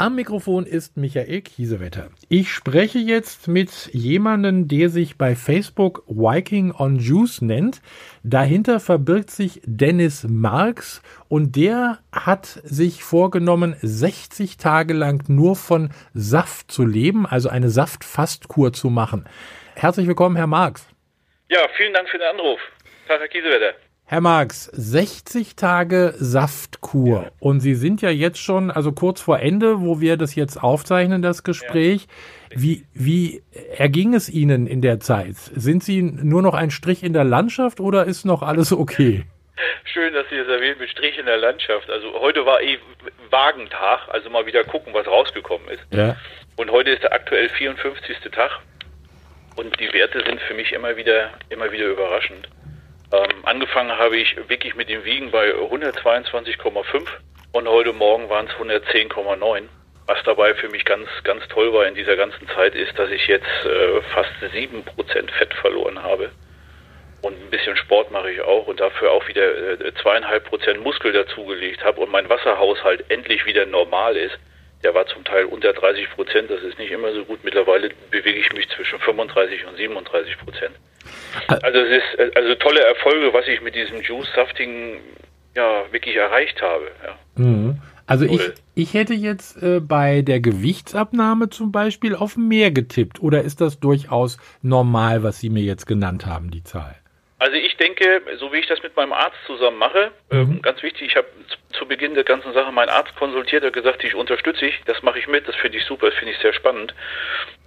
Am Mikrofon ist Michael Kiesewetter. Ich spreche jetzt mit jemandem, der sich bei Facebook Viking on Juice nennt. Dahinter verbirgt sich Dennis Marx und der hat sich vorgenommen, 60 Tage lang nur von Saft zu leben, also eine Saftfastkur zu machen. Herzlich willkommen, Herr Marx. Ja, vielen Dank für den Anruf. Tag, Herr Kiesewetter. Herr Marx, 60 Tage Saftkur. Ja. Und Sie sind ja jetzt schon, also kurz vor Ende, wo wir das jetzt aufzeichnen, das Gespräch. Ja. Wie, wie erging es Ihnen in der Zeit? Sind Sie nur noch ein Strich in der Landschaft oder ist noch alles okay? Schön, dass Sie das erwähnen mit Strich in der Landschaft. Also heute war eh Wagentag, also mal wieder gucken, was rausgekommen ist. Ja. Und heute ist der aktuell 54. Tag. Und die Werte sind für mich immer wieder, immer wieder überraschend. Ähm, angefangen habe ich wirklich mit dem Wiegen bei 122,5 und heute Morgen waren es 110,9. Was dabei für mich ganz, ganz toll war in dieser ganzen Zeit ist, dass ich jetzt äh, fast 7% Fett verloren habe. Und ein bisschen Sport mache ich auch und dafür auch wieder äh, zweieinhalb äh, Prozent Muskel dazugelegt habe und mein Wasserhaushalt endlich wieder normal ist. Der war zum Teil unter 30 Prozent, das ist nicht immer so gut. Mittlerweile bewege ich mich zwischen 35 und 37 Prozent. Also es ist also tolle Erfolge, was ich mit diesem Juice-Safting ja wirklich erreicht habe. Ja. Mhm. Also ich, ich hätte jetzt äh, bei der Gewichtsabnahme zum Beispiel auf mehr getippt. Oder ist das durchaus normal, was Sie mir jetzt genannt haben, die Zahl? Also ich denke, so wie ich das mit meinem Arzt zusammen mache, mhm. ähm, ganz wichtig, ich habe zu Beginn der ganzen Sache meinen Arzt konsultiert, er gesagt, ich unterstütze ich, das mache ich mit, das finde ich super, das finde ich sehr spannend.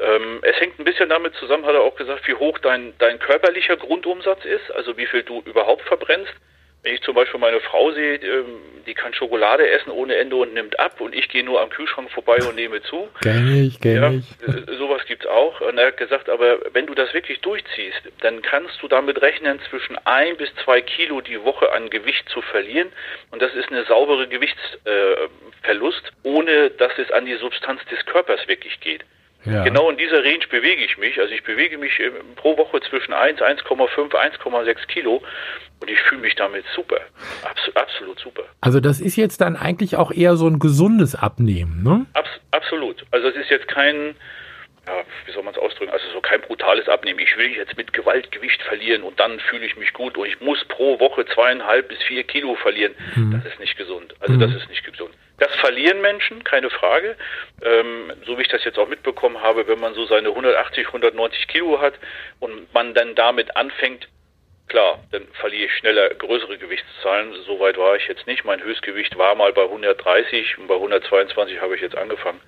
Ähm, es hängt ein bisschen damit zusammen, hat er auch gesagt, wie hoch dein, dein körperlicher Grundumsatz ist, also wie viel du überhaupt verbrennst. Wenn ich zum Beispiel meine Frau sehe, ähm, die kann Schokolade essen ohne Ende und nimmt ab und ich gehe nur am Kühlschrank vorbei und nehme zu. Kenn ich, kenn ja, ich. Äh, sowas gibt's auch. Und er hat gesagt, aber wenn du das wirklich durchziehst, dann kannst du damit rechnen, zwischen ein bis zwei Kilo die Woche an Gewicht zu verlieren. Und das ist eine saubere Gewichtsverlust, ohne dass es an die Substanz des Körpers wirklich geht. Ja. Genau in dieser Range bewege ich mich. Also ich bewege mich äh, pro Woche zwischen 1, 1,5, 1,6 Kilo und ich fühle mich damit super. Abs absolut super. Also das ist jetzt dann eigentlich auch eher so ein gesundes Abnehmen, ne? Abs absolut. Also es ist jetzt kein, ja, wie soll man es ausdrücken, also so kein brutales Abnehmen. Ich will jetzt mit Gewalt Gewicht verlieren und dann fühle ich mich gut und ich muss pro Woche zweieinhalb bis vier Kilo verlieren. Mhm. Das ist nicht gesund. Also mhm. das ist nicht gesund. Das verlieren Menschen, keine Frage. Ähm, so wie ich das jetzt auch mitbekommen habe, wenn man so seine 180, 190 Kilo hat und man dann damit anfängt, klar, dann verliere ich schneller größere Gewichtszahlen. Soweit war ich jetzt nicht. Mein Höchstgewicht war mal bei 130 und bei 122 habe ich jetzt angefangen.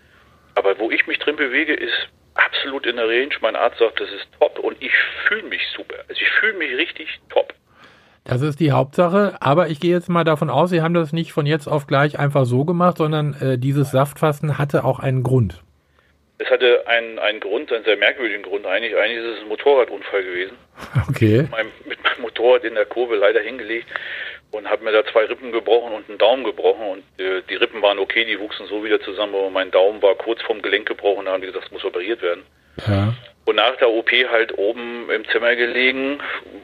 Aber wo ich mich drin bewege, ist absolut in der Range. Mein Arzt sagt, das ist top und ich fühle mich super. Also ich fühle mich richtig top. Das ist die Hauptsache, aber ich gehe jetzt mal davon aus, Sie haben das nicht von jetzt auf gleich einfach so gemacht, sondern äh, dieses Saftfasten hatte auch einen Grund. Es hatte einen, einen Grund, einen sehr merkwürdigen Grund eigentlich. Eigentlich ist es ein Motorradunfall gewesen. Okay. Mit meinem, mit meinem Motorrad in der Kurve leider hingelegt und habe mir da zwei Rippen gebrochen und einen Daumen gebrochen. Und äh, die Rippen waren okay, die wuchsen so wieder zusammen, aber mein Daumen war kurz vorm Gelenk gebrochen. Da haben die gesagt, es muss operiert werden. Ja. Und nach der OP halt oben im Zimmer gelegen,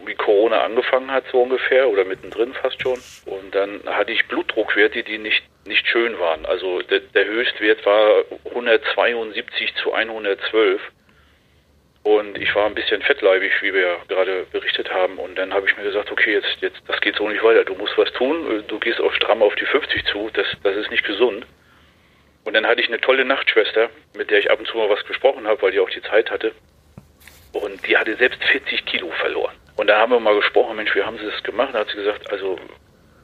wie Corona angefangen hat, so ungefähr, oder mittendrin fast schon. Und dann hatte ich Blutdruckwerte, die nicht, nicht schön waren. Also der, der Höchstwert war 172 zu 112. Und ich war ein bisschen fettleibig, wie wir ja gerade berichtet haben. Und dann habe ich mir gesagt, okay, jetzt, jetzt, das geht so nicht weiter. Du musst was tun. Du gehst auch stramm auf die 50 zu. Das, das ist nicht gesund. Und dann hatte ich eine tolle Nachtschwester, mit der ich ab und zu mal was gesprochen habe, weil die auch die Zeit hatte. Und die hatte selbst 40 Kilo verloren. Und da haben wir mal gesprochen, Mensch, wie haben Sie das gemacht? Da hat sie gesagt, also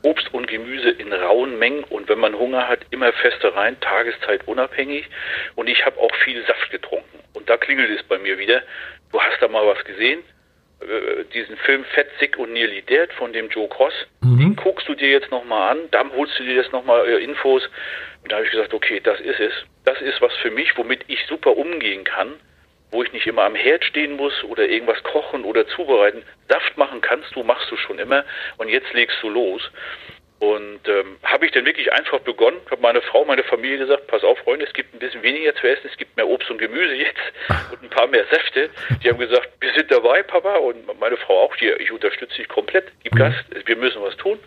Obst und Gemüse in rauen Mengen und wenn man Hunger hat, immer feste rein, Tageszeit unabhängig. Und ich habe auch viel Saft getrunken. Und da klingelt es bei mir wieder. Du hast da mal was gesehen? Äh, diesen Film Fett, Sick und Nearly Dead von dem Joe Cross. Mhm. Den guckst du dir jetzt nochmal an, dann holst du dir jetzt nochmal äh, Infos. Und da habe ich gesagt, okay, das ist es. Das ist was für mich, womit ich super umgehen kann wo ich nicht immer am Herd stehen muss oder irgendwas kochen oder zubereiten. Saft machen kannst du, machst du schon immer und jetzt legst du los. Und ähm, habe ich dann wirklich einfach begonnen, habe meine Frau, meine Familie gesagt, pass auf Freunde, es gibt ein bisschen weniger zu essen, es gibt mehr Obst und Gemüse jetzt und ein paar mehr Säfte. Die haben gesagt, wir sind dabei, Papa, und meine Frau auch hier, ich unterstütze dich komplett, gib Gas, wir müssen was tun.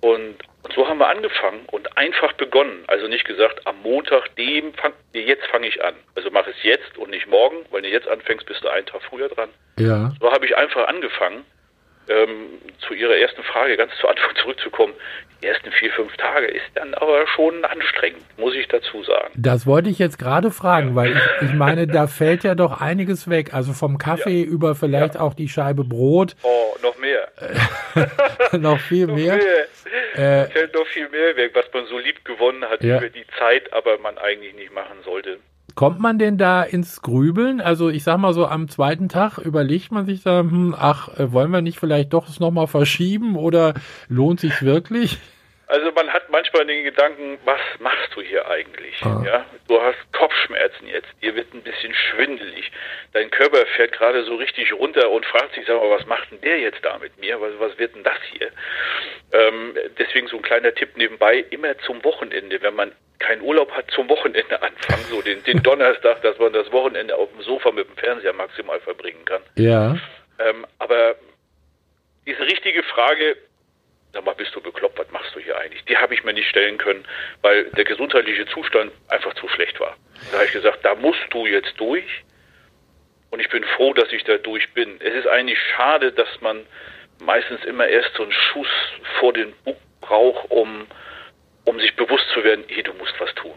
Und, und so haben wir angefangen und einfach begonnen. Also nicht gesagt, am Montag, dem fang, nee, jetzt fange ich an. Also mach es jetzt und nicht morgen, weil du jetzt anfängst, bist du einen Tag früher dran. Ja. So habe ich einfach angefangen. Ähm, zu Ihrer ersten Frage ganz zu Anfang zurückzukommen. Die ersten vier, fünf Tage ist dann aber schon anstrengend, muss ich dazu sagen. Das wollte ich jetzt gerade fragen, weil ich, ich meine, da fällt ja doch einiges weg. Also vom Kaffee Ja. über vielleicht Ja. auch die Scheibe Brot, Oh, noch mehr. noch viel Noch mehr. mehr. Äh, fällt noch viel mehr weg, was man so lieb gewonnen hat Ja. über die Zeit, aber man eigentlich nicht machen sollte. Kommt man denn da ins Grübeln? Also ich sag mal so, am zweiten Tag überlegt man sich da, hm, ach, äh, wollen wir nicht vielleicht doch es nochmal verschieben oder lohnt sich wirklich? Also man hat manchmal den Gedanken, was machst du hier eigentlich? Ah. Ja, du hast Kopfschmerzen jetzt, dir wird ein bisschen schwindelig, dein Körper fährt gerade so richtig runter und fragt sich, sag mal, was macht denn der jetzt da mit mir? Was, was wird denn das hier? Ähm, deswegen so ein kleiner Tipp nebenbei, immer zum Wochenende, wenn man keinen Urlaub hat, zum Wochenende anfangen, so den, den Donnerstag, dass man das Wochenende auf dem Sofa mit dem Fernseher maximal verbringen kann. Ja. Ähm, aber diese richtige Frage, sag mal, bist du bekloppt, was machst du hier eigentlich? Die habe ich mir nicht stellen können, weil der gesundheitliche Zustand einfach zu schlecht war. Da habe ich gesagt, da musst du jetzt durch. Und ich bin froh, dass ich da durch bin. Es ist eigentlich schade, dass man meistens immer erst so einen Schuss vor den Bug braucht, um, um sich bewusst zu werden, hey, du musst was tun.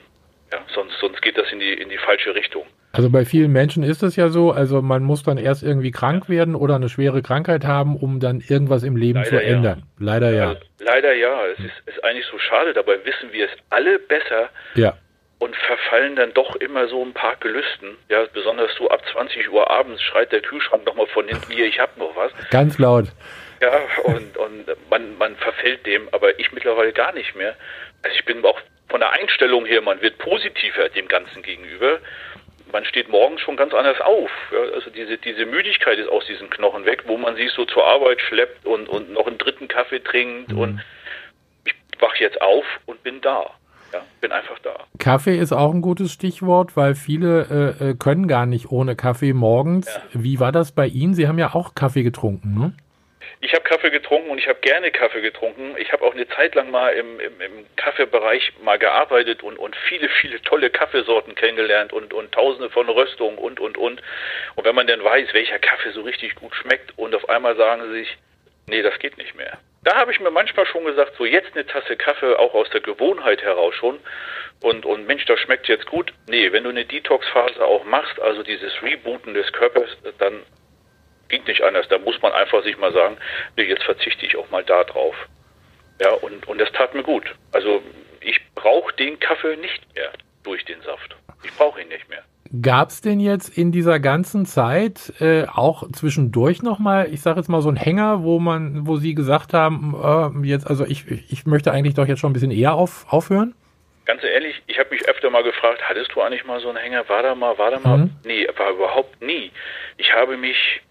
Ja, sonst, sonst geht das in die, in die falsche Richtung. Also bei vielen Menschen ist es ja so, also man muss dann erst irgendwie krank werden oder eine schwere Krankheit haben, um dann irgendwas im Leben Leider zu ja. ändern. Leider ja. Also, leider ja. Es ist, ist eigentlich so schade. Dabei wissen wir es alle besser Ja. und verfallen dann doch immer so ein paar Gelüsten. Ja, besonders so ab 20 Uhr abends schreit der Kühlschrank nochmal von hinten, hier, ich hab noch was. Ganz laut. Ja, und, und man, man verfällt dem, aber ich mittlerweile gar nicht mehr. Also ich bin auch von der Einstellung her, man wird positiver dem Ganzen gegenüber. Man steht morgens schon ganz anders auf. Ja, also diese, diese Müdigkeit ist aus diesen Knochen weg, wo man sich so zur Arbeit schleppt und, und noch einen dritten Kaffee trinkt und ich wach jetzt auf und bin da. Ja, bin einfach da. Kaffee ist auch ein gutes Stichwort, weil viele äh, äh, können gar nicht ohne Kaffee morgens. Ja. Wie war das bei Ihnen? Sie haben ja auch Kaffee getrunken, ne? Ich habe Kaffee getrunken und ich habe gerne Kaffee getrunken. Ich habe auch eine Zeit lang mal im, im, im Kaffeebereich mal gearbeitet und, und viele, viele tolle Kaffeesorten kennengelernt und, und tausende von Röstungen und, und, und. Und wenn man dann weiß, welcher Kaffee so richtig gut schmeckt und auf einmal sagen sie sich, nee, das geht nicht mehr. Da habe ich mir manchmal schon gesagt, so jetzt eine Tasse Kaffee, auch aus der Gewohnheit heraus schon. Und, und Mensch, das schmeckt jetzt gut. Nee, wenn du eine Detox-Phase auch machst, also dieses Rebooten des Körpers, dann ging nicht anders. Da muss man einfach sich mal sagen, nee, jetzt verzichte ich auch mal da drauf. Ja, und, und das tat mir gut. Also ich brauche den Kaffee nicht mehr durch den Saft. Ich brauche ihn nicht mehr. Gab es denn jetzt in dieser ganzen Zeit äh, auch zwischendurch nochmal, ich sage jetzt mal so einen Hänger, wo man, wo Sie gesagt haben, äh, jetzt, also ich, ich möchte eigentlich doch jetzt schon ein bisschen eher auf, aufhören? Ganz ehrlich, ich habe mich öfter mal gefragt, hattest du eigentlich mal so einen Hänger? War da mal, war da mal? Mhm. Nee, war überhaupt nie. Ich habe mich,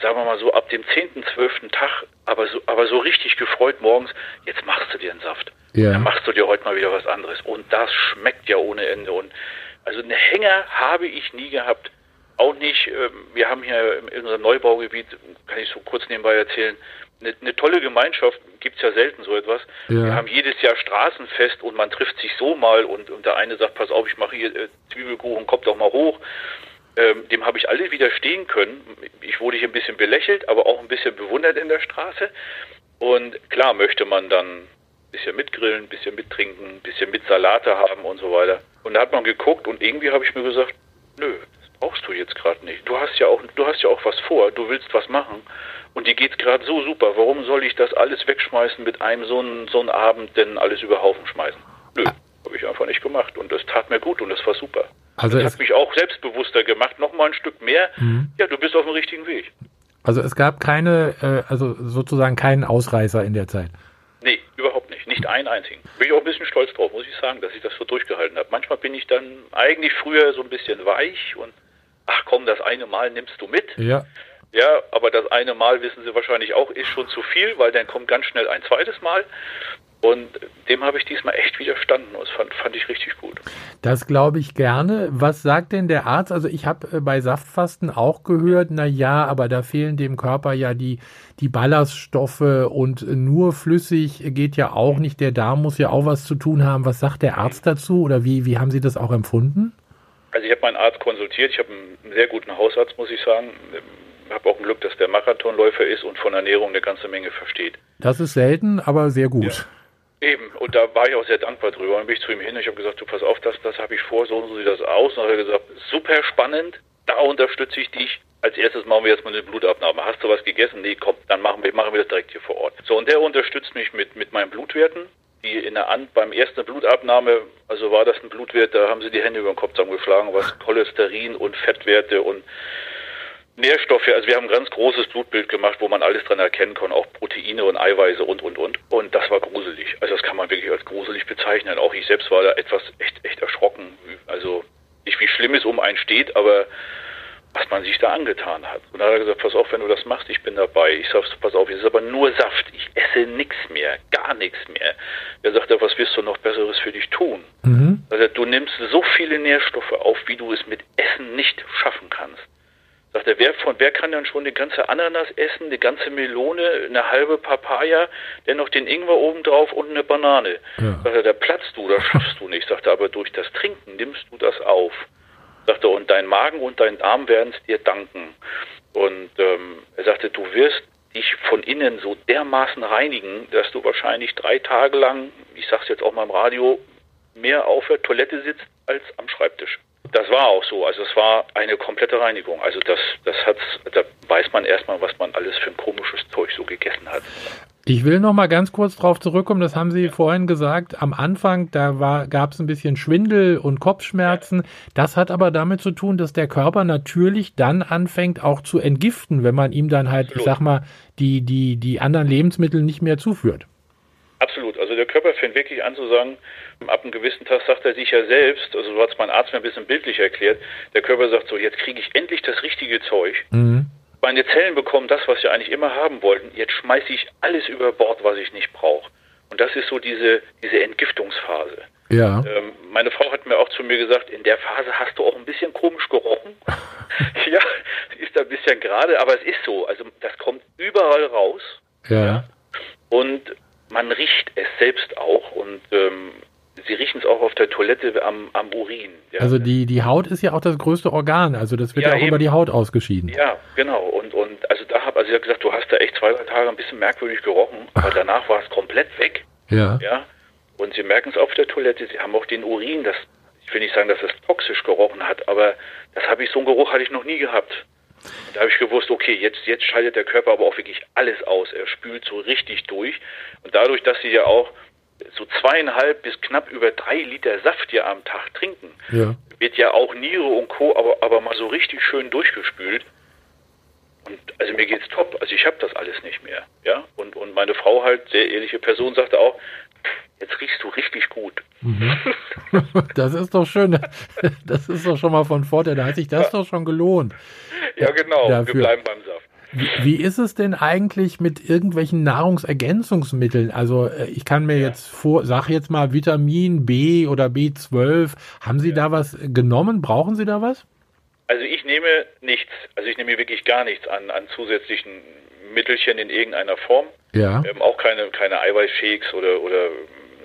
sagen wir mal so, ab dem 10., 12. Tag, aber so, aber so richtig gefreut morgens, jetzt machst du dir einen Saft. Ja. Dann machst du dir heute mal wieder was anderes. Und das schmeckt ja ohne Ende. Und also einen Hänger habe ich nie gehabt. Auch nicht, ähm, wir haben hier in unserem Neubaugebiet, kann ich so kurz nebenbei erzählen, eine, eine tolle Gemeinschaft, gibt's ja selten so etwas. Ja. Wir haben jedes Jahr Straßenfest und man trifft sich so mal und, und der eine sagt, pass auf, ich mache hier äh, Zwiebelkuchen, kommt doch mal hoch. Ähm, dem habe ich alle widerstehen können. Ich wurde hier ein bisschen belächelt, aber auch ein bisschen bewundert in der Straße. Und klar möchte man dann ein bisschen mitgrillen, ein bisschen mittrinken, ein bisschen mit Salate haben und so weiter. Und da hat man geguckt und irgendwie habe ich mir gesagt, nö, das brauchst du jetzt gerade nicht. Du hast ja auch, du hast ja auch was vor, du willst was machen. Und dir geht's gerade so super. Warum soll ich das alles wegschmeißen mit einem so einen, so einen Abend denn alles über Haufen schmeißen? Nö, habe ich einfach nicht gemacht. Und das tat mir gut und das war super. Also Das es, hat mich auch selbstbewusster gemacht, noch mal ein Stück mehr. Mhm. Ja, du bist auf dem richtigen Weg. also es gab keine, äh, also sozusagen keinen Ausreißer in der Zeit. Nee, überhaupt nicht. Nicht einen einzigen. Bin ich auch ein bisschen stolz drauf, muss ich sagen, dass ich das so durchgehalten habe. Manchmal bin ich dann eigentlich früher so ein bisschen weich und ach komm, das eine Mal nimmst du mit. Ja. Ja, aber das eine Mal, wissen Sie wahrscheinlich auch, ist schon zu viel, weil dann kommt ganz schnell ein zweites Mal. Und dem habe ich diesmal echt widerstanden. Das fand, fand ich richtig gut. Das glaube ich gerne. Was sagt denn der Arzt? Also ich habe äh, bei Saftfasten auch gehört, na ja, aber da fehlen dem Körper ja die, die Ballaststoffe und nur flüssig geht ja auch nicht. Der Darm muss ja auch was zu tun haben. Was sagt der Arzt dazu oder wie, wie haben Sie das auch empfunden? Also ich habe meinen Arzt konsultiert. Ich habe einen sehr guten Hausarzt, muss ich sagen. Ich habe auch ein Glück, dass der Marathonläufer ist und von Ernährung eine ganze Menge versteht. Das ist selten, aber sehr gut. Eben, und da war ich auch sehr dankbar drüber. Und dann bin ich zu ihm hin und ich habe gesagt, du pass auf, das, das habe ich vor, so, so sieht das aus. Und dann hat er gesagt, super spannend, da unterstütze ich dich. Als erstes machen wir jetzt mal eine Blutabnahme. Hast du was gegessen? Nee, komm, dann machen wir, machen wir das direkt hier vor Ort. So, und der unterstützt mich mit, mit meinen Blutwerten. Die in der An beim ersten Blutabnahme, also war das ein Blutwert, da haben sie die Hände über den Kopf zusammengeschlagen, was Cholesterin und Fettwerte und Nährstoffe, also wir haben ein ganz großes Blutbild gemacht, wo man alles dran erkennen kann, auch Proteine und Eiweiße und, und, und. Und das war gruselig. Also das kann man wirklich als gruselig bezeichnen. Auch ich selbst war da etwas echt, echt erschrocken. Also nicht wie schlimm es um einen steht, aber was man sich da angetan hat. Und da hat er gesagt, pass auf, wenn du das machst, ich bin dabei. Ich sag, pass auf, es ist aber nur Saft. Ich esse nichts mehr, gar nichts mehr. Er sagt, was wirst du noch Besseres für dich tun? Mhm. Also du nimmst so viele Nährstoffe auf, wie du es mit Essen nicht schaffen kannst. Sagt er, wer, von, wer kann dann schon eine ganze Ananas essen, eine ganze Melone, eine halbe Papaya, dennoch den Ingwer obendrauf und eine Banane? Ja. Sagt er, da platzt du, das schaffst du nicht. Sagt er, aber durch das Trinken nimmst du das auf. Sagt er, und dein Magen und dein Darm werden es dir danken. Und ähm, er sagte, du wirst dich von innen so dermaßen reinigen, dass du wahrscheinlich drei Tage lang, ich sag's jetzt auch mal im Radio, mehr auf der Toilette sitzt als am Schreibtisch. Das war auch so. Also es war eine komplette Reinigung. Also das, das hat, da weiß man erstmal, was man alles für ein komisches Zeug so gegessen hat. Ich will noch mal ganz kurz darauf zurückkommen. Das haben Sie vorhin gesagt. Am Anfang da gab es ein bisschen Schwindel und Kopfschmerzen. Das hat aber damit zu tun, dass der Körper natürlich dann anfängt auch zu entgiften, wenn man ihm dann halt, Absolut. ich sag mal, die die die anderen Lebensmittel nicht mehr zuführt. Absolut. Also der Körper fängt wirklich an zu sagen, ab einem gewissen Tag sagt er sich ja selbst, also so hat es mein Arzt mir ein bisschen bildlich erklärt, der Körper sagt so, jetzt kriege ich endlich das richtige Zeug. Mhm. Meine Zellen bekommen das, was sie eigentlich immer haben wollten. Jetzt schmeiße ich alles über Bord, was ich nicht brauche. Und das ist so diese, diese Entgiftungsphase. Ja. Ähm, meine Frau hat mir auch zu mir gesagt, in der Phase hast du auch ein bisschen komisch gerochen. ja, ist da ein bisschen gerade, aber es ist so. Also das kommt überall raus. Ja. ja. Und man riecht es selbst auch und ähm, sie riechen es auch auf der Toilette am, am Urin. Ja. Also die, die Haut ist ja auch das größte Organ, also das wird ja, ja auch eben. über die Haut ausgeschieden. Ja, genau. Und, und also da habe also ich gesagt, du hast da echt zwei, drei Tage ein bisschen merkwürdig gerochen, aber danach war es komplett weg. Ja. ja. Und sie merken es auf der Toilette, sie haben auch den Urin, das ich will nicht sagen, dass es toxisch gerochen hat, aber das habe ich, so einen Geruch hatte ich noch nie gehabt. Da habe ich gewusst, okay, jetzt, jetzt schaltet der Körper aber auch wirklich alles aus. Er spült so richtig durch. Und dadurch, dass sie ja auch so zweieinhalb bis knapp über drei Liter Saft ja am Tag trinken, ja. wird ja auch Niere und Co. Aber, aber mal so richtig schön durchgespült. Und also mir geht's top. Also ich habe das alles nicht mehr. Ja. Und, und meine Frau halt, sehr ehrliche Person, sagte auch, jetzt riechst du richtig gut. Mhm. Das ist doch schön. Das ist doch schon mal von Vorteil. Da hat sich das ja. doch schon gelohnt. Ja, genau. Dafür. Wir bleiben beim Saft. Wie, wie, ist es denn eigentlich mit irgendwelchen Nahrungsergänzungsmitteln? Also äh, ich kann mir ja. jetzt vor, sag jetzt mal Vitamin B oder B12. Haben Sie ja. da was genommen? Brauchen Sie da was? Also ich nehme nichts. Also ich nehme wirklich gar nichts an, an zusätzlichen Mittelchen in irgendeiner Form. Ja. Ähm, auch keine, keine Eiweißshakes oder, oder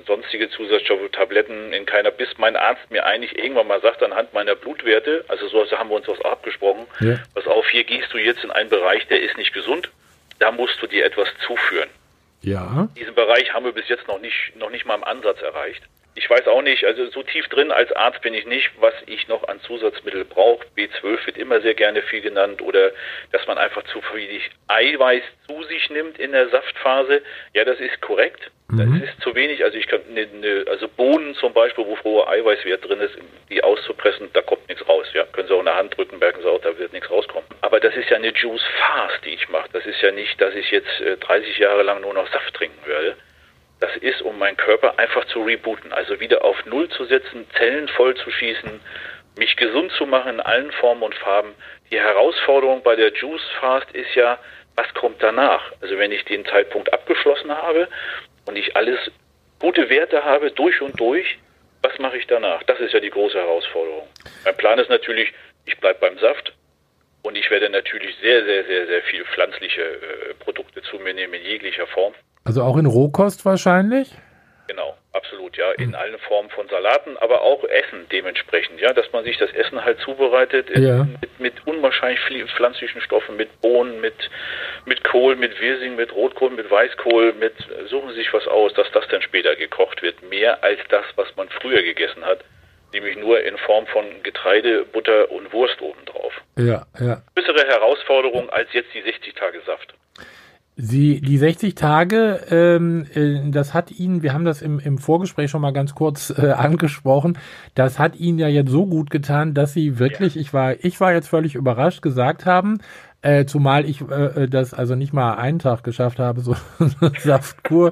sonstige Zusatzstoffe, Tabletten in keiner, bis mein Arzt mir eigentlich irgendwann mal sagt, anhand meiner Blutwerte, also so haben wir uns was abgesprochen, ja. pass auf, hier gehst du jetzt in einen Bereich, der ist nicht gesund, da musst du dir etwas zuführen. Ja. Diesen Bereich haben wir bis jetzt noch nicht, noch nicht mal im Ansatz erreicht. Ich weiß auch nicht, also so tief drin als Arzt bin ich nicht, was ich noch an Zusatzmittel brauche. B12 wird immer sehr gerne viel genannt oder dass man einfach zu viel Eiweiß zu sich nimmt in der Saftphase. Ja, das ist korrekt. Mhm. Das ist zu wenig. Also ich kann ne, ne, also Bohnen zum Beispiel, wo hoher Eiweißwert drin ist, die auszupressen, da kommt nichts raus. Ja, können Sie auch in der Hand drücken, merken Sie auch, da wird nichts rauskommen. Aber das ist ja eine Juice Fast, die ich mache. Das ist ja nicht, dass ich jetzt äh, 30 Jahre lang nur noch Saft trinken werde. Das ist, um meinen Körper einfach zu rebooten, also wieder auf Null zu setzen, Zellen voll zu schießen mich gesund zu machen in allen Formen und Farben. Die Herausforderung bei der Juice Fast ist ja, was kommt danach? Also wenn ich den Zeitpunkt abgeschlossen habe und ich alles gute Werte habe durch und durch, was mache ich danach? Das ist ja die große Herausforderung. Mein Plan ist natürlich, ich bleibe beim Saft und ich werde natürlich sehr, sehr, sehr, sehr viel pflanzliche äh, Produkte zu mir nehmen in jeglicher Form. Also auch in Rohkost wahrscheinlich? Genau, absolut, ja, in allen Formen von Salaten, aber auch Essen dementsprechend, ja, dass man sich das Essen halt zubereitet Ja. mit, mit unwahrscheinlich vielen pflanzlichen Stoffen, mit Bohnen, mit, mit Kohl, mit Wirsing, mit Rotkohl, mit Weißkohl, mit, suchen Sie sich was aus, dass das dann später gekocht wird, mehr als das, was man früher gegessen hat, nämlich nur in Form von Getreide, Butter und Wurst obendrauf. Ja, ja. Größere Herausforderung als jetzt die 60 Tage Saft. Sie, die 60 Tage, ähm, äh, das hat Ihnen, wir haben das im, im Vorgespräch schon mal ganz kurz äh, angesprochen, das hat Ihnen ja jetzt so gut getan, dass Sie wirklich, ich war, ich war jetzt völlig überrascht, gesagt haben, äh, zumal ich äh, das also nicht mal einen Tag geschafft habe, so eine Saftkur.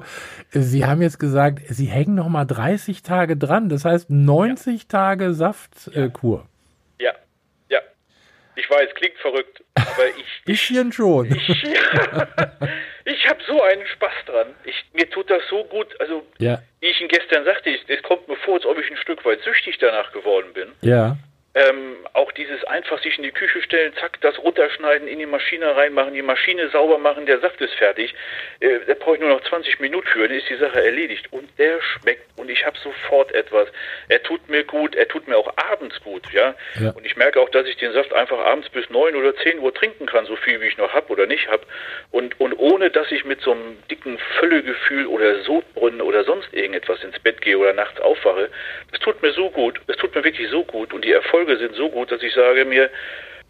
Sie haben jetzt gesagt, Sie hängen noch mal 30 Tage dran, das heißt 90 Tage Saftkur. Äh. Ja, ja. Ich weiß, klingt verrückt, aber ich, Bisschen schon. ich, ich habe so einen Spaß dran. Ich, mir tut das so gut. Also, Ja, wie ich Ihnen gestern sagte, ich, es kommt mir vor, als ob ich ein Stück weit süchtig danach geworden bin. ja, Ähm, auch dieses einfach sich in die Küche stellen, zack, das runterschneiden, in die Maschine reinmachen, die Maschine sauber machen, der Saft ist fertig. Äh, da brauche ich nur noch 20 Minuten für, dann ist die Sache erledigt. Und der schmeckt und ich habe sofort etwas. Er tut mir gut, er tut mir auch abends gut, ja. Ja. Und ich merke auch, dass ich den Saft einfach abends bis 9 oder 10 Uhr trinken kann, so viel wie ich noch habe oder nicht habe. Und, und ohne, dass ich mit so einem dicken Völlegefühl oder Sodbrunnen oder sonst irgendetwas ins Bett gehe oder nachts aufwache, das tut mir so gut, das tut mir wirklich so gut und die Erfolge sind so gut, dass ich sage mir,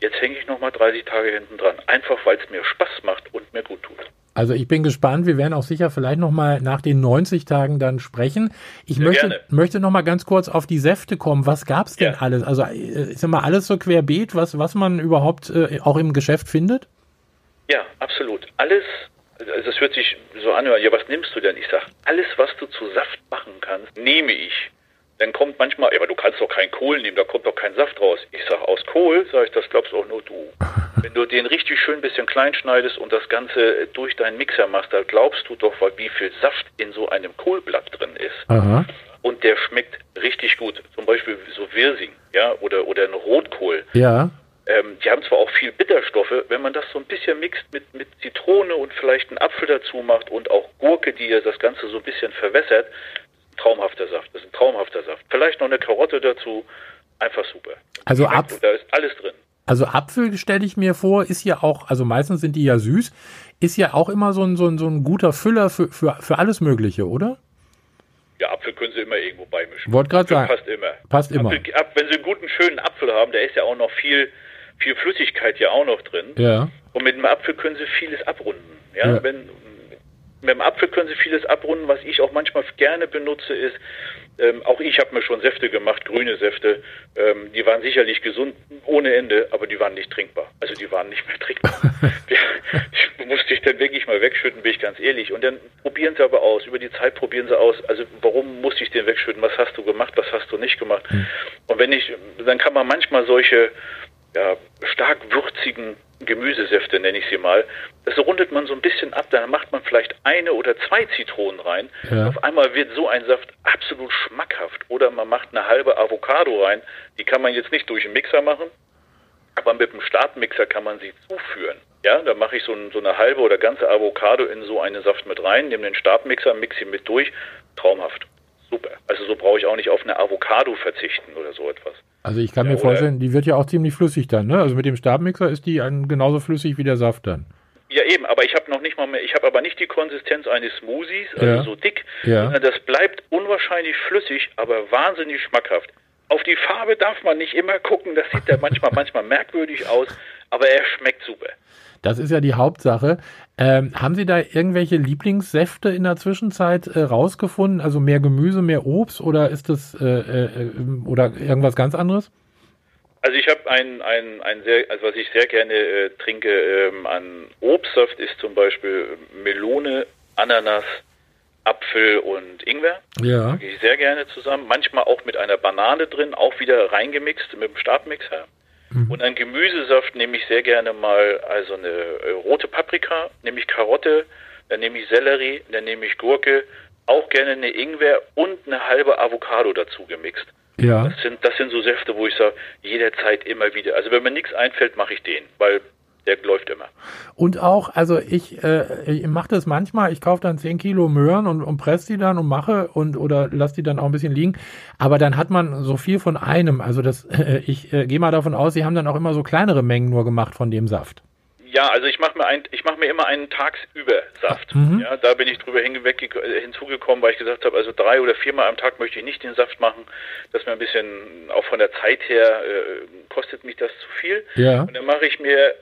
jetzt hänge ich noch mal 30 Tage hinten dran. Einfach, weil es mir Spaß macht und mir gut tut. Also ich bin gespannt. Wir werden auch sicher vielleicht noch mal nach den 90 Tagen dann sprechen. Ich Sehr möchte, gerne. möchte noch mal ganz kurz auf die Säfte kommen. Was gab's denn Ja. alles? Also äh, ist immer alles so querbeet, was was man überhaupt äh, auch im Geschäft findet? Ja, absolut. Alles, also das hört sich so an, ja, was nimmst du denn? Ich sag, alles, was du zu Saft machen kannst, nehme ich. Dann kommt manchmal, ja, aber du kannst doch keinen Kohl nehmen, da kommt doch kein Saft raus. Ich sag, aus Kohl, sag ich, das glaubst auch nur du. Wenn du den richtig schön ein bisschen klein schneidest und das Ganze durch deinen Mixer machst, da glaubst du doch, wie viel Saft in so einem Kohlblatt drin ist Aha. und der schmeckt richtig gut. Zum Beispiel so Wirsing, ja, oder, oder ein Rotkohl. Ja. Ähm, die haben zwar auch viel Bitterstoffe, wenn man das so ein bisschen mixt mit, mit Zitrone und vielleicht einen Apfel dazu macht und auch Gurke, die ja das Ganze so ein bisschen verwässert, traumhafter Saft. Das ist ein traumhafter Saft. Vielleicht noch eine Karotte dazu, einfach super. Also und Da ist alles drin. Also Apfel stelle ich mir vor, ist ja auch, also meistens sind die ja süß, ist ja auch immer so ein, so ein, so ein guter Füller für, für, für alles Mögliche, oder? Ja, Apfel können Sie immer irgendwo beimischen. Wollte gerade sagen. Passt immer. Passt immer. Apfel, ab, wenn Sie einen guten, schönen Apfel haben, da ist ja auch noch viel, viel Flüssigkeit ja auch noch drin. Ja. Und mit dem Apfel können Sie vieles abrunden. Ja, Ja. wenn mit dem Apfel können Sie vieles abrunden. Was ich auch manchmal gerne benutze, ist, ähm, auch ich habe mir schon Säfte gemacht, grüne Säfte. Ähm, die waren sicherlich gesund ohne Ende, aber die waren nicht trinkbar. Also die waren nicht mehr trinkbar. die musste ich dann wirklich mal wegschütten, bin ich ganz ehrlich. Und dann probieren Sie aber aus. Über die Zeit probieren Sie aus. Also warum musste ich den wegschütten? Was hast du gemacht? Was hast du nicht gemacht? Und wenn ich, dann kann man manchmal solche ja, stark würzigen Gemüsesäfte, nenne ich sie mal. Das rundet man so ein bisschen ab, dann macht man vielleicht eine oder zwei Zitronen rein. Ja. Auf einmal wird so ein Saft absolut schmackhaft. Oder man macht eine halbe Avocado rein. Die kann man jetzt nicht durch den Mixer machen, aber mit dem Startmixer kann man sie zuführen. Ja, da mache ich so, ein, so eine halbe oder ganze Avocado in so einen Saft mit rein, nehme den Startmixer, mixe ihn mit durch. Traumhaft. Super. Also so brauche ich auch nicht auf eine Avocado verzichten oder so etwas. Also ich kann Ja, mir vorstellen, die wird ja auch ziemlich flüssig dann, ne? Also mit dem Stabmixer ist die ein, genauso flüssig wie der Saft dann. Ja eben, aber ich habe noch nicht mal mehr, ich habe aber nicht die Konsistenz eines Smoothies, also Ja. so dick, Ja. sondern das bleibt unwahrscheinlich flüssig, aber wahnsinnig schmackhaft. Auf die Farbe darf man nicht immer gucken, das sieht ja manchmal manchmal merkwürdig aus, aber er schmeckt super. Das ist ja die Hauptsache. Ähm, haben Sie da irgendwelche Lieblingssäfte in der Zwischenzeit äh, rausgefunden? Also mehr Gemüse, mehr Obst oder ist das äh, äh, oder irgendwas ganz anderes? Also ich habe ein, ein, ein sehr, also was ich sehr gerne äh, trinke ähm, an Obstsaft ist zum Beispiel Melone, Ananas, Apfel und Ingwer. Ja. Mag ich sehr gerne zusammen. Manchmal auch mit einer Banane drin, auch wieder reingemixt mit dem Stabmixer. Und an Gemüsesaft nehme ich sehr gerne mal also eine äh, rote Paprika, nehme ich Karotte, dann nehme ich Sellerie, dann nehme ich Gurke, auch gerne eine Ingwer und eine halbe Avocado dazu gemixt. Ja. Das sind, das sind so Säfte, wo ich sage, jederzeit immer wieder. Also wenn mir nichts einfällt, mache ich den, weil der läuft immer. Und auch, also ich, äh, ich mache das manchmal, ich kaufe dann 10 Kilo Möhren und, und presse die dann und mache und oder lass die dann auch ein bisschen liegen. Aber dann hat man so viel von einem. Also das, äh, ich äh, gehe mal davon aus, sie haben dann auch immer so kleinere Mengen nur gemacht von dem Saft. Ja, also ich mache mir ein, ich mache mir immer einen tagsüber Saft. Mhm. Ja, da bin ich drüber hinweg äh, hinzugekommen, weil ich gesagt habe, also drei oder viermal am Tag möchte ich nicht den Saft machen. Das mir ein bisschen auch von der Zeit her äh, kostet mich das zu viel. Ja. Und dann mache ich mir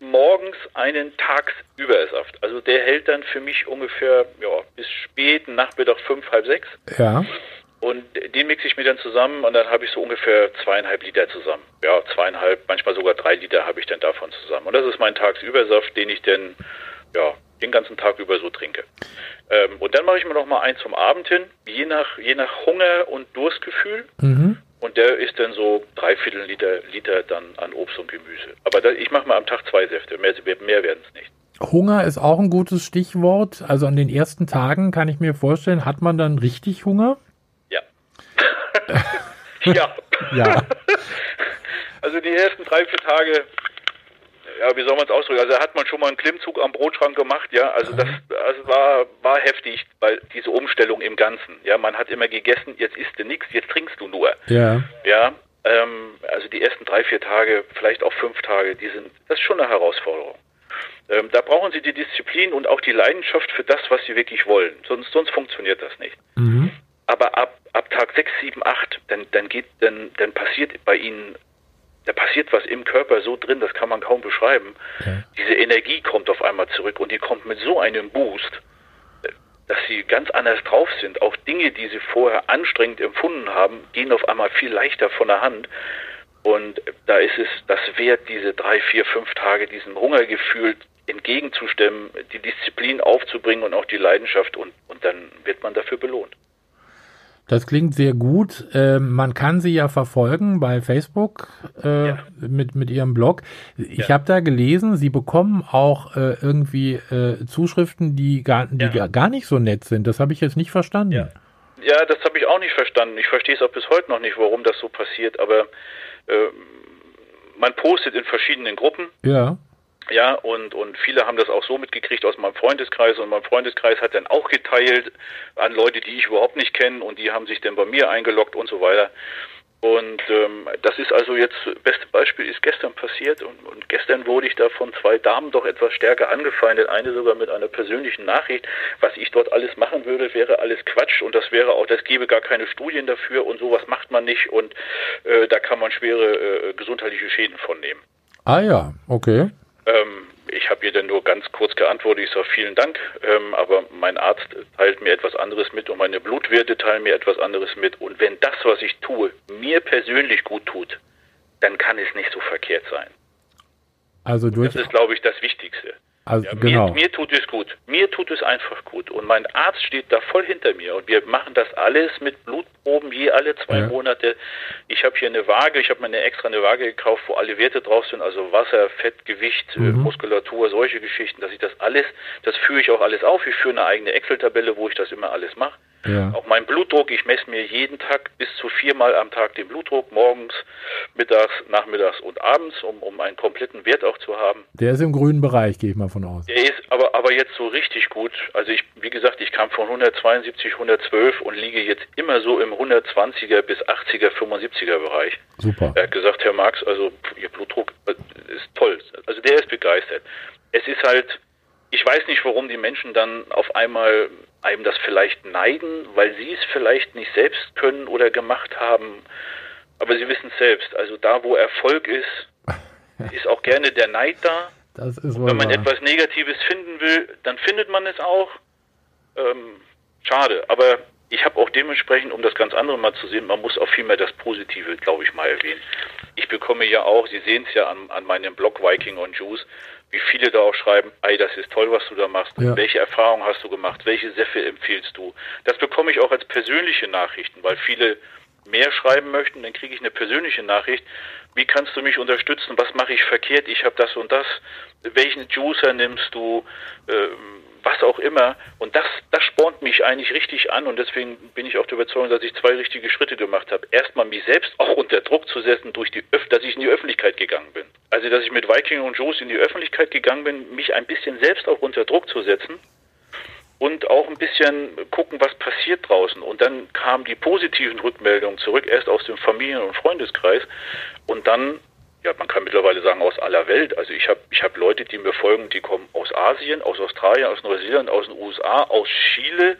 morgens einen Tagsübersaft. Also der hält dann für mich ungefähr ja, bis späten Nachmittag fünf, halb sechs. Ja. Und den mixe ich mir dann zusammen und dann habe ich so ungefähr zweieinhalb Liter zusammen. Ja, zweieinhalb, manchmal sogar drei Liter habe ich dann davon zusammen. Und das ist mein Tagsübersaft, den ich dann ja, den ganzen Tag über so trinke. Ähm, und dann mache ich mir noch mal einen zum Abend hin, je nach, je nach Hunger und Durstgefühl. Mhm. Und der ist dann so dreiviertel Liter, Liter dann an Obst und Gemüse. Aber da, ich mache mal am Tag zwei Säfte, mehr, mehr werden es nicht. Hunger ist auch ein gutes Stichwort. Also an den ersten Tagen kann ich mir vorstellen, hat man dann richtig Hunger? Ja. ja. Ja. Also die ersten drei, vier Tage, ja, wie soll man es ausdrücken? Also da hat man schon mal einen Klimmzug am Brotschrank gemacht, ja. Also das also war, war heftig, weil diese Umstellung im Ganzen. Ja, man hat immer gegessen, jetzt isst du nichts, jetzt trinkst du nur. Ja. Ja, ähm, also die ersten drei, vier Tage, vielleicht auch fünf Tage, die sind, das ist schon eine Herausforderung. Ähm, da brauchen sie die Disziplin und auch die Leidenschaft für das, was sie wirklich wollen. Sonst, sonst funktioniert das nicht. Mhm. Aber ab, ab Tag 6, 7, 8, dann, dann geht, dann, dann passiert bei ihnen, da passiert was im Körper so drin, das kann man kaum beschreiben. Ja. Diese Energie kommt auf einmal zurück und die kommt mit so einem Boost, äh, dass sie ganz anders drauf sind. Auch Dinge, die sie vorher anstrengend empfunden haben, gehen auf einmal viel leichter von der Hand. Und da ist es das wert, diese drei, vier, fünf Tage diesem Hungergefühl entgegenzustemmen, die Disziplin aufzubringen und auch die Leidenschaft und, und dann wird man dafür belohnt. Das klingt sehr gut. Ähm, man kann sie ja verfolgen bei Facebook äh, Ja. mit, mit ihrem Blog. Ich Ja. habe da gelesen, sie bekommen auch äh, irgendwie äh, Zuschriften, die, gar, die Ja. gar- nicht so nett sind. Das habe ich jetzt nicht verstanden. Ja. Ja, das habe ich auch nicht verstanden. Ich verstehe es auch bis heute noch nicht, warum das so passiert, aber äh, man postet in verschiedenen Gruppen, Ja. Ja, und, und viele haben das auch so mitgekriegt aus meinem Freundeskreis. Und mein Freundeskreis hat dann auch geteilt an Leute, die ich überhaupt nicht kenne. Und die haben sich dann bei mir eingeloggt und so weiter. Und ähm, das ist also jetzt, beste Beispiel ist gestern passiert. Und, und gestern wurde ich da von zwei Damen doch etwas stärker angefeindet, eine sogar mit einer persönlichen Nachricht, was ich dort alles machen würde, wäre alles Quatsch. Und das wäre auch, das gäbe gar keine Studien dafür. Und sowas macht man nicht. Und äh, da kann man schwere äh, gesundheitliche Schäden von nehmen. Ah ja, okay. Ich habe ihr dann nur ganz kurz geantwortet, ich sage vielen Dank, ähm, aber mein Arzt teilt mir etwas anderes mit und meine Blutwerte teilen mir etwas anderes mit. Und wenn das, was ich tue, mir persönlich gut tut, dann kann es nicht so verkehrt sein. Also durch. Das ist, glaube ich, das Wichtigste. Also Ja, genau. mir, mir tut es gut. Mir tut es einfach gut. Und mein Arzt steht da voll hinter mir. Und wir machen das alles mit Blutproben je alle zwei Ja. Monate. Ich habe hier eine Waage. Ich habe mir eine extra eine Waage gekauft, wo alle Werte drauf sind. Also Wasser, Fett, Gewicht, äh, Mhm. Muskulatur, solche Geschichten. Dass ich das alles, das führe ich auch alles auf. Ich führe eine eigene Excel-Tabelle, wo ich das immer alles mache. Ja. Auch mein Blutdruck, ich messe mir jeden Tag bis zu viermal am Tag den Blutdruck, morgens, mittags, nachmittags und abends, um, um einen kompletten Wert auch zu haben. Der ist im grünen Bereich, gehe ich mal von aus. Der ist aber, aber jetzt so richtig gut. Also ich, wie gesagt, ich kam von 172, 112 und liege jetzt immer so im 120er bis 80er, 75er Bereich. Super. Er hat gesagt, Herr Marx, also Ihr Blutdruck äh, ist toll. Also der ist begeistert. Es ist halt, ich weiß nicht, warum die Menschen dann auf einmal einem das vielleicht neiden, weil sie es vielleicht nicht selbst können oder gemacht haben. Aber sie wissen es selbst. Also da, wo Erfolg ist, ist auch gerne der Neid da. Wenn man wahr. etwas Negatives finden will, dann findet man es auch. Ähm, schade, aber ich habe auch dementsprechend, um das ganz andere mal zu sehen, man muss auch viel mehr das Positive, glaube ich, mal erwähnen. ich bekomme ja auch, Sie sehen es ja an, an meinem Blog Viking on Juice, wie viele da auch schreiben, ey, das ist toll, was du da machst. Ja. Welche Erfahrungen hast du gemacht? Welche Säffe empfiehlst du? Das bekomme ich auch als persönliche Nachrichten, weil viele mehr schreiben möchten, dann kriege ich eine persönliche Nachricht. Wie kannst du mich unterstützen? Was mache ich verkehrt? Ich habe das und das. Welchen Juicer nimmst du? Ähm, was auch immer. Und das, das spornt mich eigentlich richtig an und deswegen bin ich auch der Überzeugung, dass ich zwei richtige Schritte gemacht habe. Erstmal mich selbst auch unter Druck zu setzen, durch die Öff dass ich in die Öffentlichkeit gegangen bin. Also, dass ich mit Viking und Juice in die Öffentlichkeit gegangen bin, mich ein bisschen selbst auch unter Druck zu setzen und auch ein bisschen gucken, was passiert draußen. Und dann kamen die positiven Rückmeldungen zurück, erst aus dem Familien- und Freundeskreis und dann, ja, man kann mittlerweile sagen, aus aller Welt. Also ich habe ich hab Leute, die mir folgen, die kommen aus Asien, aus Australien, aus Neuseeland, aus den USA, aus Chile,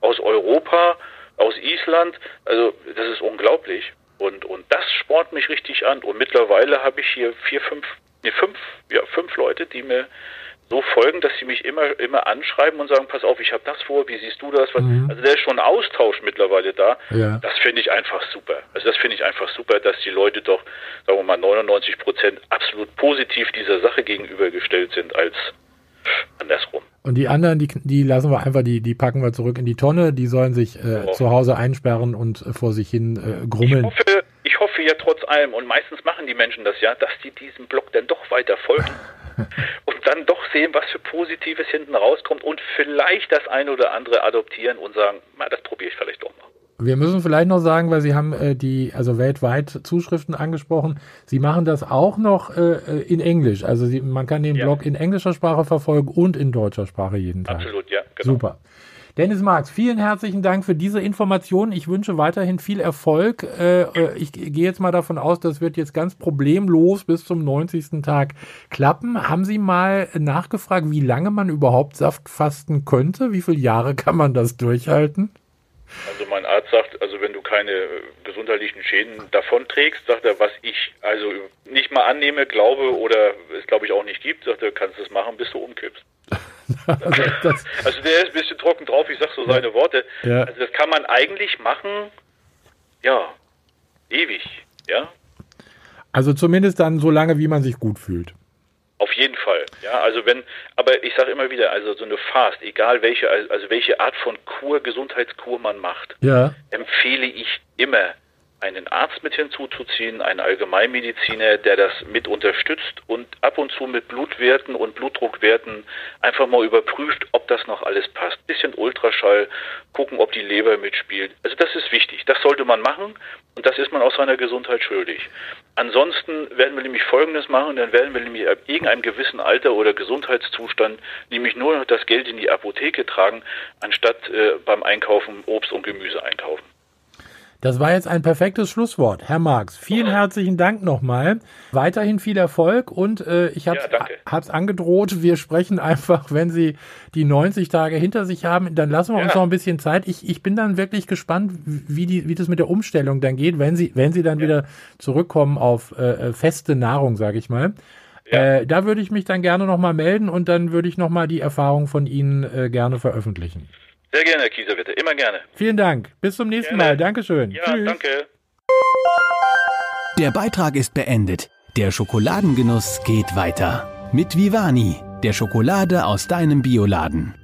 aus Europa, aus Island. Also das ist unglaublich. Und, und das spornt mich richtig an. Und mittlerweile habe ich hier vier, fünf, nee, fünf, ja, fünf Leute, die mir so folgen, dass sie mich immer immer anschreiben und sagen, pass auf, ich habe das vor, wie siehst du das? Mhm. Also da ist schon ein Austausch mittlerweile da. Ja. Das finde ich einfach super. Also das finde ich einfach super, dass die Leute doch, sagen wir mal, 99 Prozent absolut positiv dieser Sache gegenübergestellt sind als andersrum. Und die anderen, die, die lassen wir einfach, die, die packen wir zurück in die Tonne. Die sollen sich äh, Ja. zu Hause einsperren und äh, vor sich hin äh, Ich grummeln. hoffe, ich hoffe ja trotz allem, und meistens machen die Menschen das ja, dass die diesem Blog dann doch weiter folgen und dann doch sehen, was für Positives hinten rauskommt und vielleicht das eine oder andere adoptieren und sagen, na, das probiere ich vielleicht doch mal. Wir müssen vielleicht noch sagen, weil Sie haben äh, die, also weltweit Zuschriften angesprochen. Sie machen das auch noch äh, äh, in Englisch. Also Sie, man kann den Ja. Blog in englischer Sprache verfolgen und in deutscher Sprache jeden Tag. Absolut, ja, genau. Super. Dennis Marx, vielen herzlichen Dank für diese Informationen. Ich wünsche weiterhin viel Erfolg. Äh, äh, ich gehe jetzt mal davon aus, das wird jetzt ganz problemlos bis zum 90. Tag klappen. Haben Sie mal nachgefragt, wie lange man überhaupt Saft fasten könnte? Wie viele Jahre kann man das durchhalten? Also mein Arzt sagt, also wenn du keine gesundheitlichen Schäden davon trägst, sagt er, was ich also nicht mal annehme, glaube oder es glaube ich auch nicht gibt, sagt er, kannst du es machen, bis du umkippst. Also das, Also der ist ein bisschen trocken drauf, ich sag so seine Worte. Ja. Also das kann man eigentlich machen, ja, ewig, ja. also zumindest dann so lange, wie man sich gut fühlt. Auf jeden Fall, ja. Also wenn, aber ich sage immer wieder, also so eine Fast, egal welche, also welche Art von Kur, Gesundheitskur man macht, Ja. empfehle ich immer, einen Arzt mit hinzuzuziehen, einen Allgemeinmediziner, der das mit unterstützt und ab und zu mit Blutwerten und Blutdruckwerten einfach mal überprüft, ob das noch alles passt. Bisschen Ultraschall, gucken, ob die Leber mitspielt. Also das ist wichtig. Das sollte man machen und das ist man auch seiner Gesundheit schuldig. Ansonsten werden wir nämlich Folgendes machen, dann werden wir nämlich ab irgendeinem gewissen Alter oder Gesundheitszustand nämlich nur noch das Geld in die Apotheke tragen, anstatt äh, beim Einkaufen Obst und Gemüse einkaufen. Das war jetzt ein perfektes Schlusswort. Herr Marx, vielen herzlichen Dank nochmal. Weiterhin viel Erfolg und äh, ich habe Ja, es angedroht, wir sprechen einfach, wenn Sie die 90 Tage hinter sich haben, dann lassen wir uns Ja. noch ein bisschen Zeit. Ich, ich bin dann wirklich gespannt, wie, die, wie das mit der Umstellung dann geht, wenn Sie, wenn Sie dann wieder zurückkommen auf äh, äh, feste Nahrung, sage ich mal. Ja. Äh, da würde ich mich dann gerne nochmal melden und dann würde ich nochmal die Erfahrung von Ihnen äh, gerne veröffentlichen. Sehr gerne, Herr Kieserwetter, immer gerne. Vielen Dank. Bis zum nächsten Gerne. Mal. Dankeschön. Ja, Tschüss. danke. Der Beitrag ist beendet. Der Schokoladengenuss geht weiter. Mit Vivani, der Schokolade aus deinem Bioladen.